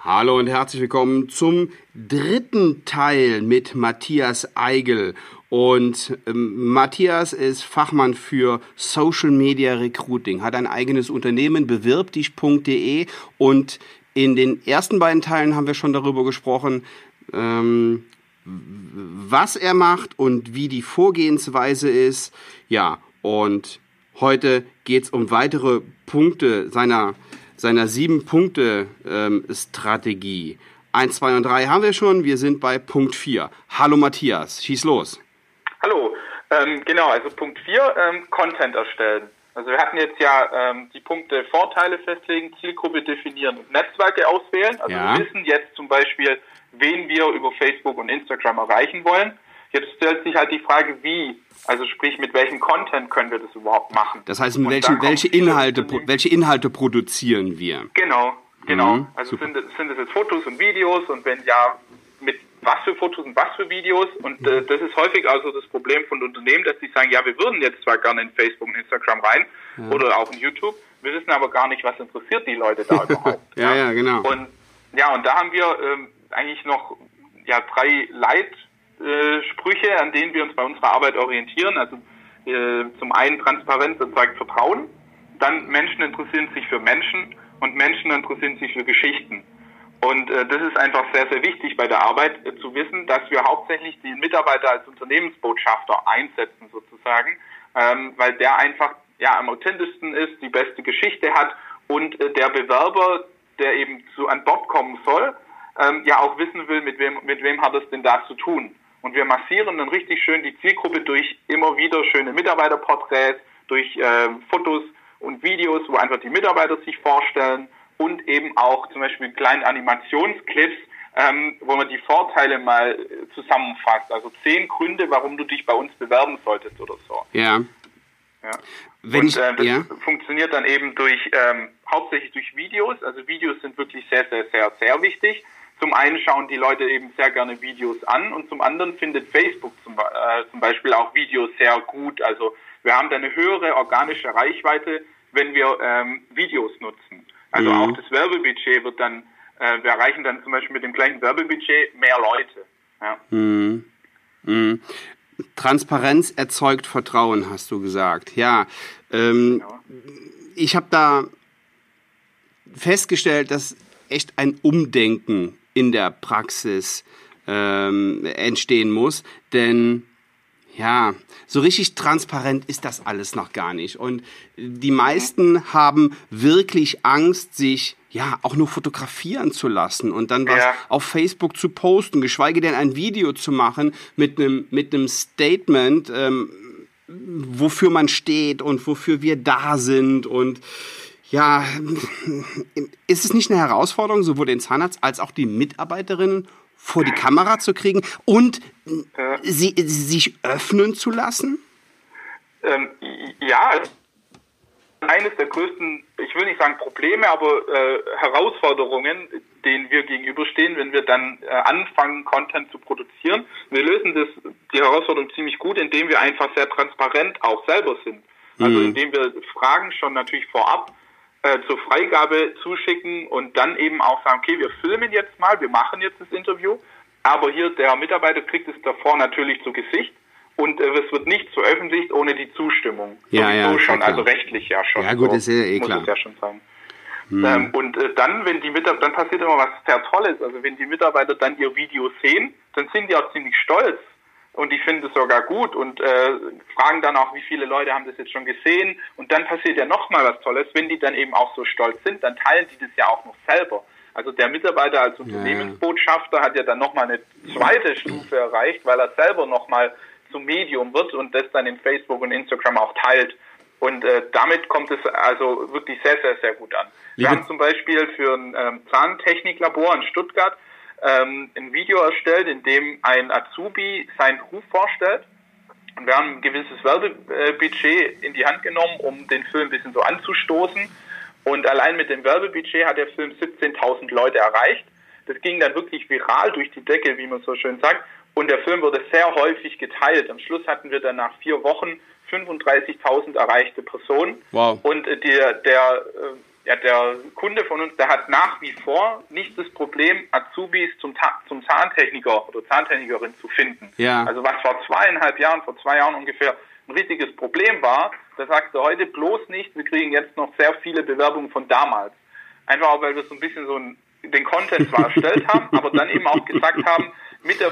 Hallo und herzlich willkommen zum dritten Teil mit Matthias Eigel. Und ähm, Matthias ist Fachmann für Social Media Recruiting, hat ein eigenes Unternehmen, bewirbdich.de. Und in den ersten beiden Teilen haben wir schon darüber gesprochen, ähm, was er macht und wie die Vorgehensweise ist. Ja, und heute geht es um weitere Punkte seiner seiner sieben Punkte ähm, Strategie. Eins, zwei und drei haben wir schon. Wir sind bei Punkt vier. Hallo Matthias, schieß los. Hallo, ähm, genau, also Punkt vier, ähm, Content erstellen. Also wir hatten jetzt ja ähm, die Punkte Vorteile festlegen, Zielgruppe definieren und Netzwerke auswählen. Also ja. wir wissen jetzt zum Beispiel, wen wir über Facebook und Instagram erreichen wollen. Jetzt stellt sich halt die Frage, wie, also sprich, mit welchem Content können wir das überhaupt machen? Das heißt, welchen, welche, Inhalte, welche Inhalte produzieren wir? Genau, genau. Mhm, also sind, sind es jetzt Fotos und Videos und wenn ja, mit was für Fotos und was für Videos? Und äh, das ist häufig also das Problem von Unternehmen, dass sie sagen, ja, wir würden jetzt zwar gerne in Facebook und Instagram rein ja. oder auch in YouTube, wir wissen aber gar nicht, was interessiert die Leute da überhaupt. ja, ja, genau. Und ja, und da haben wir ähm, eigentlich noch ja drei Leit äh, Sprüche, an denen wir uns bei unserer Arbeit orientieren. Also äh, zum einen Transparenz erzeugt Vertrauen, dann Menschen interessieren sich für Menschen und Menschen interessieren sich für Geschichten. Und äh, das ist einfach sehr, sehr wichtig bei der Arbeit äh, zu wissen, dass wir hauptsächlich den Mitarbeiter als Unternehmensbotschafter einsetzen sozusagen, ähm, weil der einfach ja am authentischsten ist, die beste Geschichte hat und äh, der Bewerber, der eben zu an Bord kommen soll, ähm, ja auch wissen will, mit wem mit wem hat es denn da zu tun. Und wir massieren dann richtig schön die Zielgruppe durch immer wieder schöne Mitarbeiterporträts, durch äh, Fotos und Videos, wo einfach die Mitarbeiter sich vorstellen und eben auch zum Beispiel kleine Animationsclips, ähm, wo man die Vorteile mal äh, zusammenfasst. Also zehn Gründe, warum du dich bei uns bewerben solltest oder so. Ja. ja. Wenn und äh, das ja. funktioniert dann eben durch ähm, hauptsächlich durch Videos. Also Videos sind wirklich sehr, sehr, sehr, sehr wichtig. Zum einen schauen die Leute eben sehr gerne Videos an und zum anderen findet Facebook zum, äh, zum Beispiel auch Videos sehr gut. Also wir haben da eine höhere organische Reichweite, wenn wir ähm, Videos nutzen. Also mhm. auch das Werbebudget wird dann, äh, wir erreichen dann zum Beispiel mit dem gleichen Werbebudget mehr Leute. Ja. Mhm. Mhm. Transparenz erzeugt Vertrauen, hast du gesagt. Ja, ähm, genau. ich habe da festgestellt, dass echt ein Umdenken in der Praxis ähm, entstehen muss. Denn ja, so richtig transparent ist das alles noch gar nicht. Und die meisten haben wirklich Angst, sich ja auch nur fotografieren zu lassen und dann was ja. auf Facebook zu posten, geschweige denn ein Video zu machen mit einem mit einem Statement, ähm, wofür man steht und wofür wir da sind und ja, ist es nicht eine Herausforderung, sowohl den Zahnarzt als auch die Mitarbeiterinnen vor die Kamera zu kriegen und ja. sie, sich öffnen zu lassen? Ähm, ja, eines der größten, ich will nicht sagen Probleme, aber äh, Herausforderungen, denen wir gegenüberstehen, wenn wir dann äh, anfangen, Content zu produzieren. Wir lösen das, die Herausforderung ziemlich gut, indem wir einfach sehr transparent auch selber sind. Also mhm. indem wir Fragen schon natürlich vorab äh, zur Freigabe zuschicken und dann eben auch sagen, okay, wir filmen jetzt mal, wir machen jetzt das Interview, aber hier der Mitarbeiter kriegt es davor natürlich zu Gesicht und äh, es wird nicht veröffentlicht ohne die Zustimmung. Ja, ja, schon, also rechtlich ja schon. Ja gut, so, ist ja eh klar. Muss es ja schon sein. Hm. Ähm, und äh, dann, wenn die Mitarbeiter, dann passiert immer was sehr Tolles. Also wenn die Mitarbeiter dann ihr Video sehen, dann sind die auch ziemlich stolz und die finden es sogar gut und äh, fragen dann auch, wie viele Leute haben das jetzt schon gesehen. Und dann passiert ja nochmal was Tolles, wenn die dann eben auch so stolz sind, dann teilen die das ja auch noch selber. Also der Mitarbeiter als Unternehmensbotschafter hat ja dann nochmal eine zweite Stufe erreicht, weil er selber nochmal zum Medium wird und das dann in Facebook und Instagram auch teilt. Und äh, damit kommt es also wirklich sehr, sehr, sehr gut an. Wir haben zum Beispiel für ein ähm, Zahntechniklabor in Stuttgart ähm, ein Video erstellt, in dem ein Azubi seinen Beruf vorstellt. Und wir haben ein gewisses Werbebudget in die Hand genommen, um den Film ein bisschen so anzustoßen. Und allein mit dem Werbebudget hat der Film 17.000 Leute erreicht. Das ging dann wirklich viral durch die Decke, wie man so schön sagt. Und der Film wurde sehr häufig geteilt. Am Schluss hatten wir dann nach vier Wochen 35.000 erreichte Personen. Wow. Und der, der ja, der Kunde von uns, der hat nach wie vor nicht das Problem, Azubis zum, zum Zahntechniker oder Zahntechnikerin zu finden. Ja. Also was vor zweieinhalb Jahren, vor zwei Jahren ungefähr ein richtiges Problem war, da sagt er heute bloß nicht, wir kriegen jetzt noch sehr viele Bewerbungen von damals. Einfach auch, weil wir so ein bisschen so ein, den Content zwar erstellt haben, aber dann eben auch gesagt haben, mit der,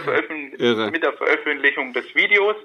mit der Veröffentlichung des Videos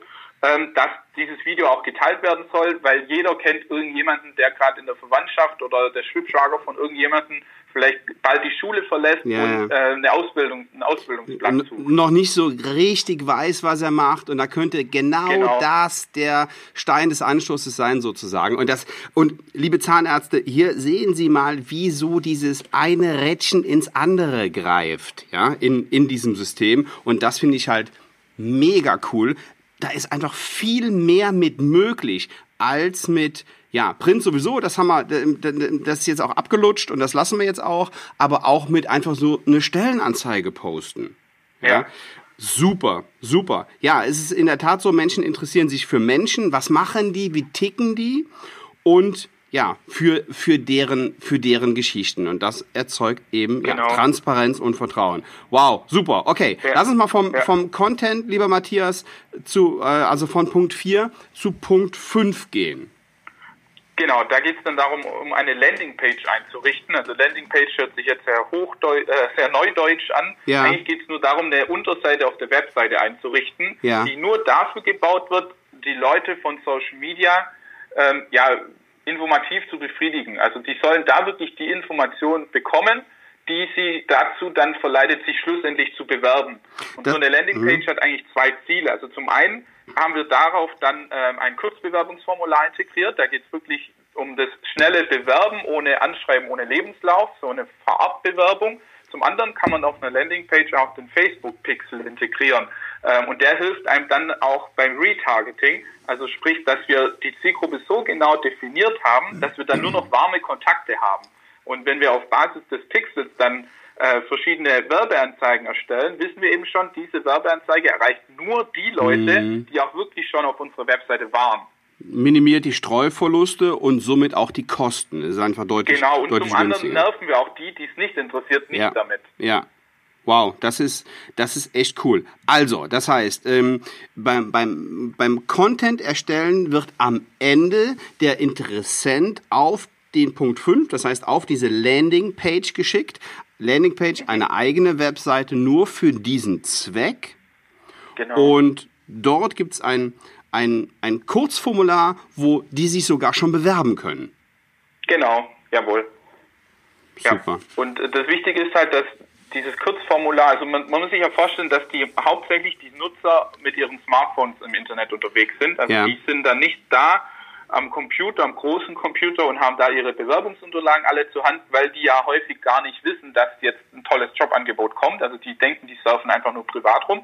ähm, dass dieses Video auch geteilt werden soll, weil jeder kennt irgendjemanden, der gerade in der Verwandtschaft oder der Schwibschwager von irgendjemanden vielleicht bald die Schule verlässt ja. und äh, eine Ausbildung, einen Ausbildungsplatz sucht. Noch nicht so richtig weiß, was er macht und da könnte genau, genau, das der Stein des Anschlusses sein sozusagen. Und das und liebe Zahnärzte, hier sehen Sie mal, wie so dieses eine Rädchen ins andere greift, ja, in in diesem System und das finde ich halt mega cool da ist einfach viel mehr mit möglich als mit ja, Print sowieso, das haben wir, das ist jetzt auch abgelutscht und das lassen wir jetzt auch, aber auch mit einfach so eine Stellenanzeige posten. Ja. ja. Super, super. Ja, es ist in der Tat so, Menschen interessieren sich für Menschen. Was machen die? Wie ticken die? Und ja, für, für, deren, für deren Geschichten. Und das erzeugt eben genau. ja, Transparenz und Vertrauen. Wow, super. Okay, ja. lass uns mal vom, ja. vom Content, lieber Matthias, zu, äh, also von Punkt 4 zu Punkt 5 gehen. Genau, da geht es dann darum, um eine Landingpage einzurichten. Also Landingpage hört sich jetzt sehr hochdeutsch, äh, sehr neudeutsch an. Ja. Eigentlich geht es nur darum, eine Unterseite auf der Webseite einzurichten, ja. die nur dafür gebaut wird, die Leute von Social Media ähm, ja, informativ zu befriedigen. Also die sollen da wirklich die Information bekommen, die sie dazu dann verleitet, sich schlussendlich zu bewerben. Und das, so eine Landingpage mh. hat eigentlich zwei Ziele. Also zum einen haben wir darauf dann ähm, ein Kurzbewerbungsformular integriert. Da geht es wirklich um das schnelle Bewerben ohne Anschreiben, ohne Lebenslauf, so eine Vorabbewerbung. Zum anderen kann man auf einer Landingpage auch den Facebook-Pixel integrieren. Ähm, und der hilft einem dann auch beim Retargeting. Also sprich, dass wir die Zielgruppe so genau definiert haben, dass wir dann nur noch warme Kontakte haben. Und wenn wir auf Basis des Pixels dann äh, verschiedene Werbeanzeigen erstellen, wissen wir eben schon, diese Werbeanzeige erreicht nur die Leute, mhm. die auch wirklich schon auf unserer Webseite waren minimiert die Streuverluste und somit auch die Kosten. Das ist einfach deutlich Genau, und deutlich zum anderen nerven wir auch die, die es nicht interessiert, nicht ja. damit. Ja, Wow, das ist, das ist echt cool. Also, das heißt, ähm, beim, beim, beim Content erstellen wird am Ende der Interessent auf den Punkt 5, das heißt auf diese Landingpage geschickt. Landingpage, eine eigene Webseite nur für diesen Zweck. Genau. Und dort gibt es ein, ein, ein Kurzformular, wo die sich sogar schon bewerben können. Genau, jawohl. Super. Ja. Und das Wichtige ist halt, dass dieses Kurzformular, also man, man, muss sich ja vorstellen, dass die hauptsächlich die Nutzer mit ihren Smartphones im Internet unterwegs sind. Also ja. die sind dann nicht da am Computer, am großen Computer und haben da ihre Bewerbungsunterlagen alle zur Hand, weil die ja häufig gar nicht wissen, dass jetzt ein tolles Jobangebot kommt. Also die denken, die surfen einfach nur privat rum.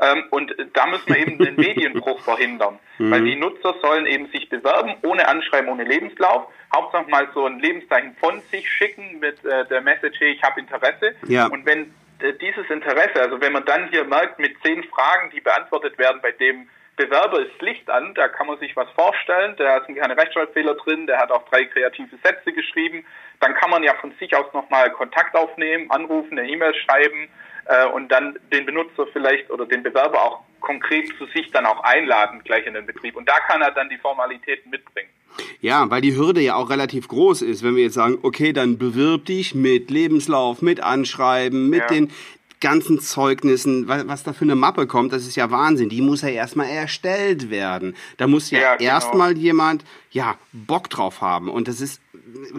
Ähm, und da müssen wir eben den Medienbruch verhindern, mhm. weil die Nutzer sollen eben sich bewerben, ohne Anschreiben, ohne Lebenslauf. Hauptsache mal so ein Lebenszeichen von sich schicken mit äh, der Message, hey, ich habe Interesse. Ja. Und wenn äh, dieses Interesse, also wenn man dann hier merkt, mit zehn Fragen, die beantwortet werden, bei dem Bewerber ist Licht an, da kann man sich was vorstellen, da sind keine Rechtschreibfehler drin, der hat auch drei kreative Sätze geschrieben, dann kann man ja von sich aus nochmal Kontakt aufnehmen, anrufen, eine E-Mail schreiben, äh, und dann den Benutzer vielleicht oder den Bewerber auch konkret zu sich dann auch einladen, gleich in den Betrieb. Und da kann er dann die Formalitäten mitbringen. Ja, weil die Hürde ja auch relativ groß ist, wenn wir jetzt sagen, okay, dann bewirb dich mit Lebenslauf, mit Anschreiben, mit ja. den ganzen Zeugnissen, was, was, da für eine Mappe kommt, das ist ja Wahnsinn. Die muss ja erstmal erstellt werden. Da muss ja, ja genau. erstmal jemand, ja, Bock drauf haben. Und das ist,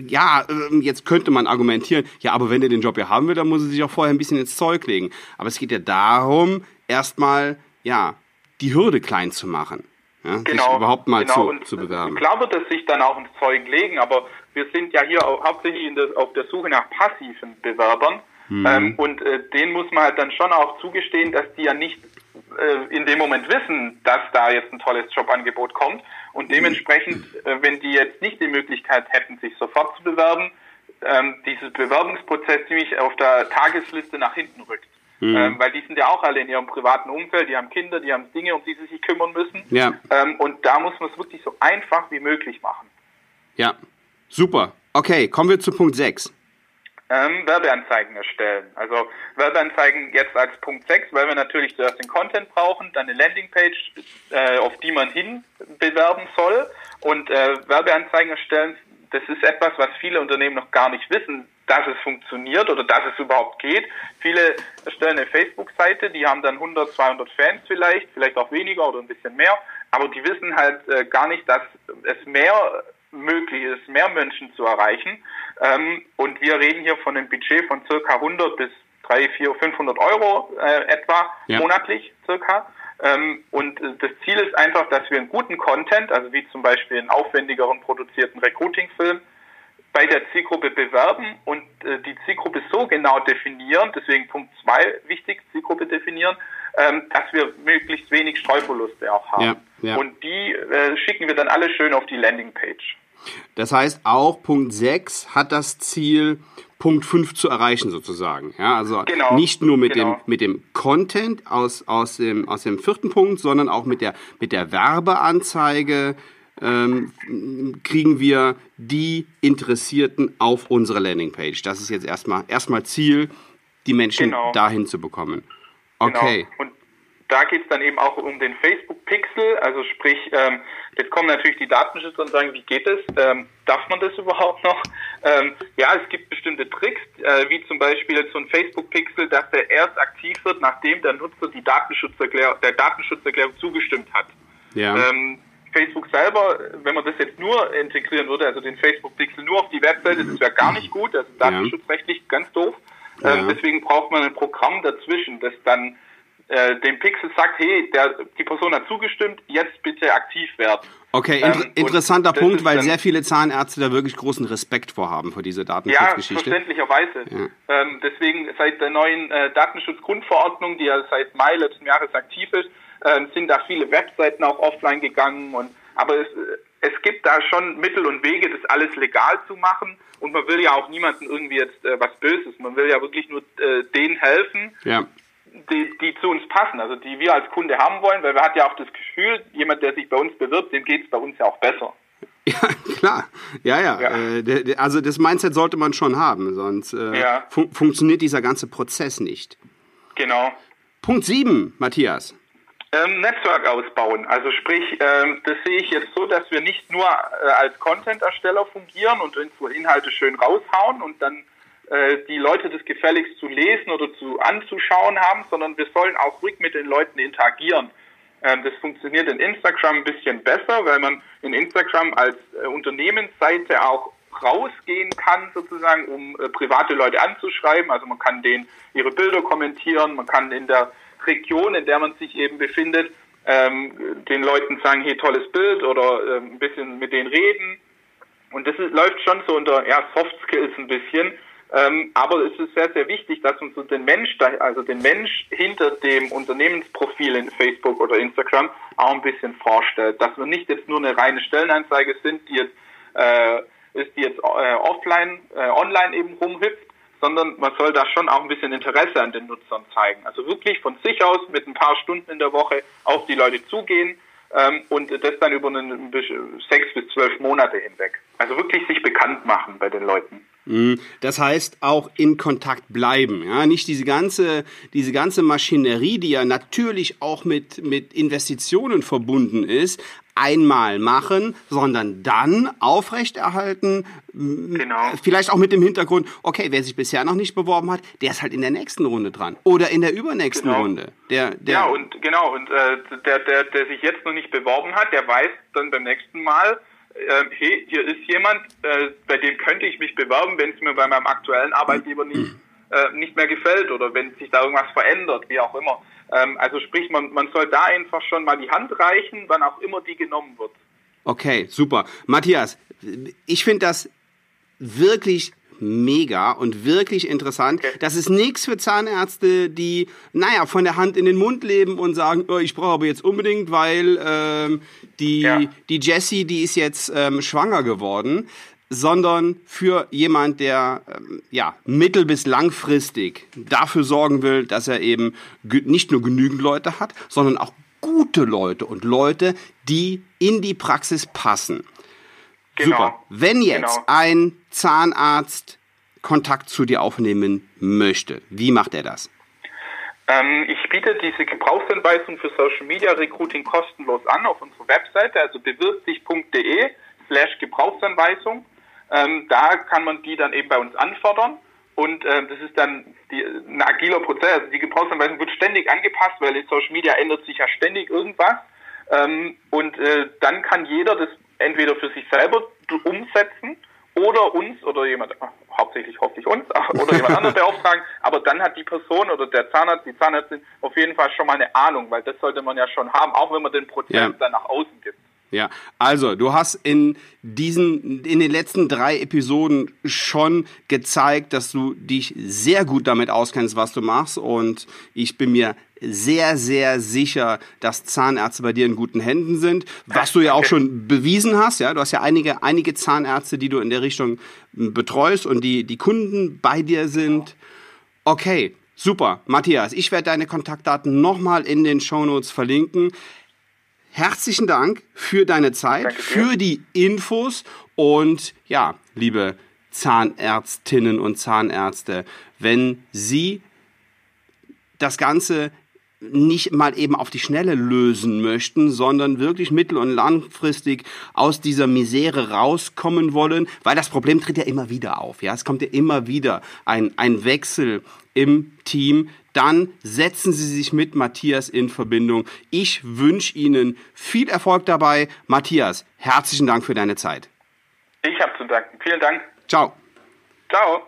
ja, ähm, jetzt könnte man argumentieren, ja, aber wenn er den Job ja haben will, dann muss er sich auch vorher ein bisschen ins Zeug legen. Aber es geht ja darum, erstmal, ja, die Hürde klein zu machen. Ja, genau, sich überhaupt mal genau. zu, zu bewerben. Klar wird es sich dann auch ins Zeug legen, aber wir sind ja hier hauptsächlich der, auf der Suche nach passiven Bewerbern. Mhm. Ähm, und äh, denen muss man halt dann schon auch zugestehen, dass die ja nicht äh, in dem Moment wissen, dass da jetzt ein tolles Jobangebot kommt. Und dementsprechend, äh, wenn die jetzt nicht die Möglichkeit hätten, sich sofort zu bewerben, ähm, dieses Bewerbungsprozess ziemlich auf der Tagesliste nach hinten rückt. Mhm. Ähm, weil die sind ja auch alle in ihrem privaten Umfeld, die haben Kinder, die haben Dinge, um die sie sich kümmern müssen. Ja. Ähm, und da muss man es wirklich so einfach wie möglich machen. Ja, super. Okay, kommen wir zu Punkt 6. Ähm, Werbeanzeigen erstellen. Also Werbeanzeigen jetzt als Punkt 6, weil wir natürlich zuerst den Content brauchen, dann eine Landingpage, äh, auf die man hin bewerben soll. Und äh, Werbeanzeigen erstellen, das ist etwas, was viele Unternehmen noch gar nicht wissen, dass es funktioniert oder dass es überhaupt geht. Viele erstellen eine Facebook-Seite, die haben dann 100, 200 Fans vielleicht, vielleicht auch weniger oder ein bisschen mehr, aber die wissen halt äh, gar nicht, dass es mehr möglich ist, mehr Menschen zu erreichen. Ähm, und wir reden hier von einem Budget von circa 100 bis 3, 4, 500 Euro äh, etwa ja. monatlich circa. Ähm, und äh, das Ziel ist einfach, dass wir einen guten Content, also wie zum Beispiel einen aufwendigeren produzierten Recruiting-Film, bei der Zielgruppe bewerben und äh, die Zielgruppe so genau definieren, deswegen Punkt zwei wichtig, Zielgruppe definieren, ähm, dass wir möglichst wenig Streuverluste auch haben. Ja, ja. Und die äh, schicken wir dann alle schön auf die Landingpage. Das heißt, auch Punkt 6 hat das Ziel, Punkt 5 zu erreichen sozusagen. Ja, also genau, nicht nur mit genau. dem mit dem Content aus aus dem aus dem vierten Punkt, sondern auch mit der mit der Werbeanzeige ähm, kriegen wir die Interessierten auf unsere Landingpage. Das ist jetzt erstmal erstmal Ziel, die Menschen genau. dahin zu bekommen. Genau. Okay. Und da geht es dann eben auch um den Facebook-Pixel, also sprich, ähm, jetzt kommen natürlich die Datenschützer und sagen, wie geht es? Ähm, darf man das überhaupt noch? Ähm, ja, es gibt bestimmte Tricks, äh, wie zum Beispiel so ein Facebook-Pixel, dass der erst aktiv wird, nachdem der Nutzer die Datenschutzerklärung, der Datenschutzerklärung zugestimmt hat. Ja. Ähm, Facebook selber, wenn man das jetzt nur integrieren würde, also den Facebook-Pixel nur auf die Webseite, das wäre gar nicht gut, also datenschutzrechtlich ja. ganz doof. Ja. Ähm, deswegen braucht man ein Programm dazwischen, das dann äh, dem Pixel sagt, hey, der, die Person hat zugestimmt, jetzt bitte aktiv werden. Okay, inter ähm, interessanter Punkt, weil sehr viele Zahnärzte da wirklich großen Respekt vorhaben vor dieser Datenschutzgeschichte. Ja, verständlicherweise. Ja. Ähm, deswegen seit der neuen äh, Datenschutzgrundverordnung, die ja seit Mai letzten Jahres aktiv ist, äh, sind da viele Webseiten auch offline gegangen und aber es, es gibt da schon Mittel und Wege, das alles legal zu machen. Und man will ja auch niemandem irgendwie jetzt äh, was Böses. Man will ja wirklich nur äh, denen helfen, ja die, die zu uns passen, also die wir als Kunde haben wollen, weil wir hat ja auch das Gefühl, jemand, der sich bei uns bewirbt, dem geht es bei uns ja auch besser. Ja, klar. Ja, ja. ja. Äh, also das Mindset sollte man schon haben, sonst äh, ja. fun funktioniert dieser ganze Prozess nicht. Genau. Punkt 7, Matthias. Ähm, Netzwerk ausbauen. Also sprich, ähm, das sehe ich jetzt so, dass wir nicht nur äh, als Content-Ersteller fungieren und Inhalte schön raushauen und dann äh, die Leute das gefälligst zu lesen oder zu anzuschauen haben, sondern wir sollen auch ruhig mit den Leuten interagieren. Ähm, das funktioniert in Instagram ein bisschen besser, weil man in Instagram als äh, Unternehmensseite auch rausgehen kann, sozusagen, um äh, private Leute anzuschreiben. Also man kann denen ihre Bilder kommentieren, man kann in der Region, in der man sich eben befindet, ähm, den Leuten sagen, hey, tolles Bild oder ähm, ein bisschen mit denen reden. Und das ist, läuft schon so unter ja, Soft Skills ein bisschen. Ähm, aber es ist sehr, sehr wichtig, dass man so den Mensch, also den Mensch hinter dem Unternehmensprofil in Facebook oder Instagram auch ein bisschen vorstellt. Dass wir nicht jetzt nur eine reine Stellenanzeige sind, die jetzt, äh, ist, die jetzt äh, offline, äh, online eben rumhüpft, sondern man soll da schon auch ein bisschen Interesse an den Nutzern zeigen. Also wirklich von sich aus mit ein paar Stunden in der Woche auf die Leute zugehen ähm, und das dann über einen, sechs bis zwölf Monate hinweg. Also wirklich sich bekannt machen bei den Leuten. Mhm. Das heißt auch in Kontakt bleiben, ja, nicht diese ganze diese ganze Maschinerie, die ja natürlich auch mit mit Investitionen verbunden ist, einmal machen, sondern dann aufrechterhalten. Genau. Vielleicht auch mit dem Hintergrund, okay, wer sich bisher noch nicht beworben hat, der ist halt in der nächsten Runde dran oder in der übernächsten genau. Runde. Der, der ja und genau und äh, der der der sich jetzt noch nicht beworben hat, der weiß dann beim nächsten Mal äh, hey, hier ist jemand, äh, bei dem könnte ich mich bewerben, wenn es mir bei meinem aktuellen Arbeitgeber nicht, äh, nicht mehr gefällt oder wenn sich da irgendwas verändert, wie auch immer. Ähm, also sprich, man, man soll da einfach schon mal die Hand reichen, wann auch immer die genommen wird. Okay, super. Matthias, ich finde das wirklich mega und wirklich interessant. Okay. Das ist nichts für Zahnärzte, die, naja, von der Hand in den Mund leben und sagen, oh, ich brauche aber jetzt unbedingt, weil ähm, die, ja. die Jessie, die ist jetzt ähm, schwanger geworden, sondern für jemand, der ähm, ja mittel- bis langfristig dafür sorgen will, dass er eben nicht nur genügend Leute hat, sondern auch gute Leute und Leute, die in die Praxis passen. Genau. Super. Wenn jetzt genau. ein Zahnarzt Kontakt zu dir aufnehmen möchte, wie macht er das? Ähm, ich biete diese Gebrauchsanweisung für Social Media Recruiting kostenlos an auf unserer Webseite, also bewirb slash Gebrauchsanweisung. Ähm, da kann man die dann eben bei uns anfordern. Und äh, das ist dann die, ein agiler Prozess. Also die Gebrauchsanweisung wird ständig angepasst, weil in Social Media ändert sich ja ständig irgendwas. Ähm, und äh, dann kann jeder das entweder für sich selber umsetzen oder uns oder jemand, hauptsächlich hoffentlich uns, oder jemand anderen beauftragen, aber dann hat die Person oder der Zahnarzt, die Zahnärztin auf jeden Fall schon mal eine Ahnung, weil das sollte man ja schon haben, auch wenn man den Prozess ja. dann nach außen gibt. Ja, also du hast in diesen, in den letzten drei Episoden schon gezeigt, dass du dich sehr gut damit auskennst, was du machst und ich bin mir sehr, sehr sicher, dass Zahnärzte bei dir in guten Händen sind, was du ja auch schon bewiesen hast. Ja, du hast ja einige, einige Zahnärzte, die du in der Richtung betreust und die, die Kunden bei dir sind. Okay, super. Matthias, ich werde deine Kontaktdaten nochmal in den Shownotes verlinken. Herzlichen Dank für deine Zeit, für die Infos und ja, liebe Zahnärztinnen und Zahnärzte, wenn Sie das Ganze nicht mal eben auf die Schnelle lösen möchten, sondern wirklich mittel- und langfristig aus dieser Misere rauskommen wollen, weil das Problem tritt ja immer wieder auf. Ja, es kommt ja immer wieder ein, ein Wechsel im Team. Dann setzen Sie sich mit Matthias in Verbindung. Ich wünsche Ihnen viel Erfolg dabei. Matthias, herzlichen Dank für deine Zeit. Ich habe zu danken. Vielen Dank. Ciao. Ciao.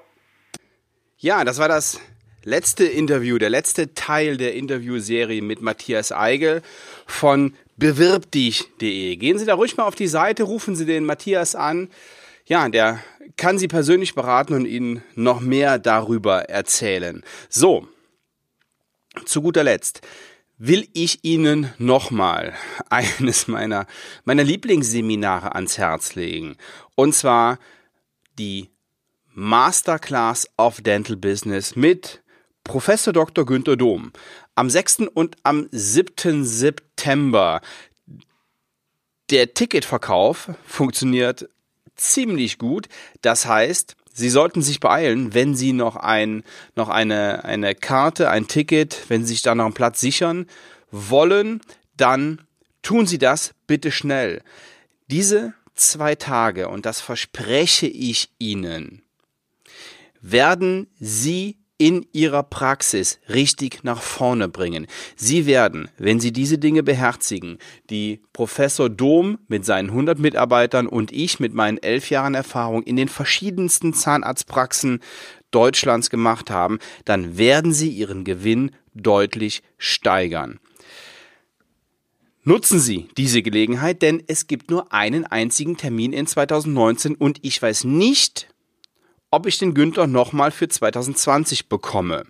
Ja, das war das letzte Interview, der letzte Teil der Interviewserie mit Matthias Eigel von bewirbdich.de. Gehen Sie da ruhig mal auf die Seite, rufen Sie den Matthias an. Ja, der kann Sie persönlich beraten und Ihnen noch mehr darüber erzählen. So, zu guter Letzt will ich Ihnen nochmal eines meiner, meiner Lieblingsseminare ans Herz legen. Und zwar die Masterclass of Dental Business mit Professor Dr. Günther Dom. Am 6. und am 7. September. Der Ticketverkauf funktioniert ziemlich gut. Das heißt, Sie sollten sich beeilen, wenn Sie noch ein, noch eine, eine Karte, ein Ticket, wenn Sie sich da noch einen Platz sichern wollen, dann tun Sie das bitte schnell. Diese zwei Tage, und das verspreche ich Ihnen, werden Sie in ihrer Praxis richtig nach vorne bringen. Sie werden, wenn Sie diese Dinge beherzigen, die Professor Dom mit seinen 100 Mitarbeitern und ich mit meinen elf Jahren Erfahrung in den verschiedensten Zahnarztpraxen Deutschlands gemacht haben, dann werden Sie Ihren Gewinn deutlich steigern. Nutzen Sie diese Gelegenheit, denn es gibt nur einen einzigen Termin in 2019 und ich weiß nicht, ob ich den Günther nochmal für 2020 bekomme.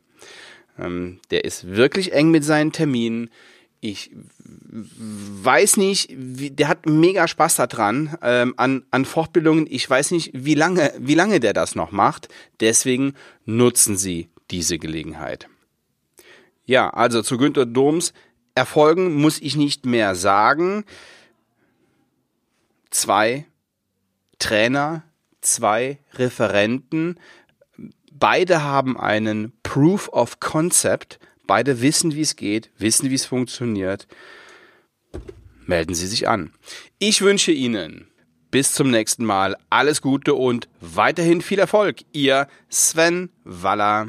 Ähm, der ist wirklich eng mit seinen Terminen. Ich weiß nicht, wie, der hat mega Spaß daran ähm, an, an Fortbildungen. Ich weiß nicht, wie lange, wie lange der das noch macht. Deswegen nutzen Sie diese Gelegenheit. Ja, also zu Günter Doms Erfolgen muss ich nicht mehr sagen. Zwei Trainer zwei Referenten. Beide haben einen Proof of Concept. Beide wissen, wie es geht, wissen, wie es funktioniert. Melden Sie sich an. Ich wünsche Ihnen bis zum nächsten Mal alles Gute und weiterhin viel Erfolg. Ihr Sven Waller.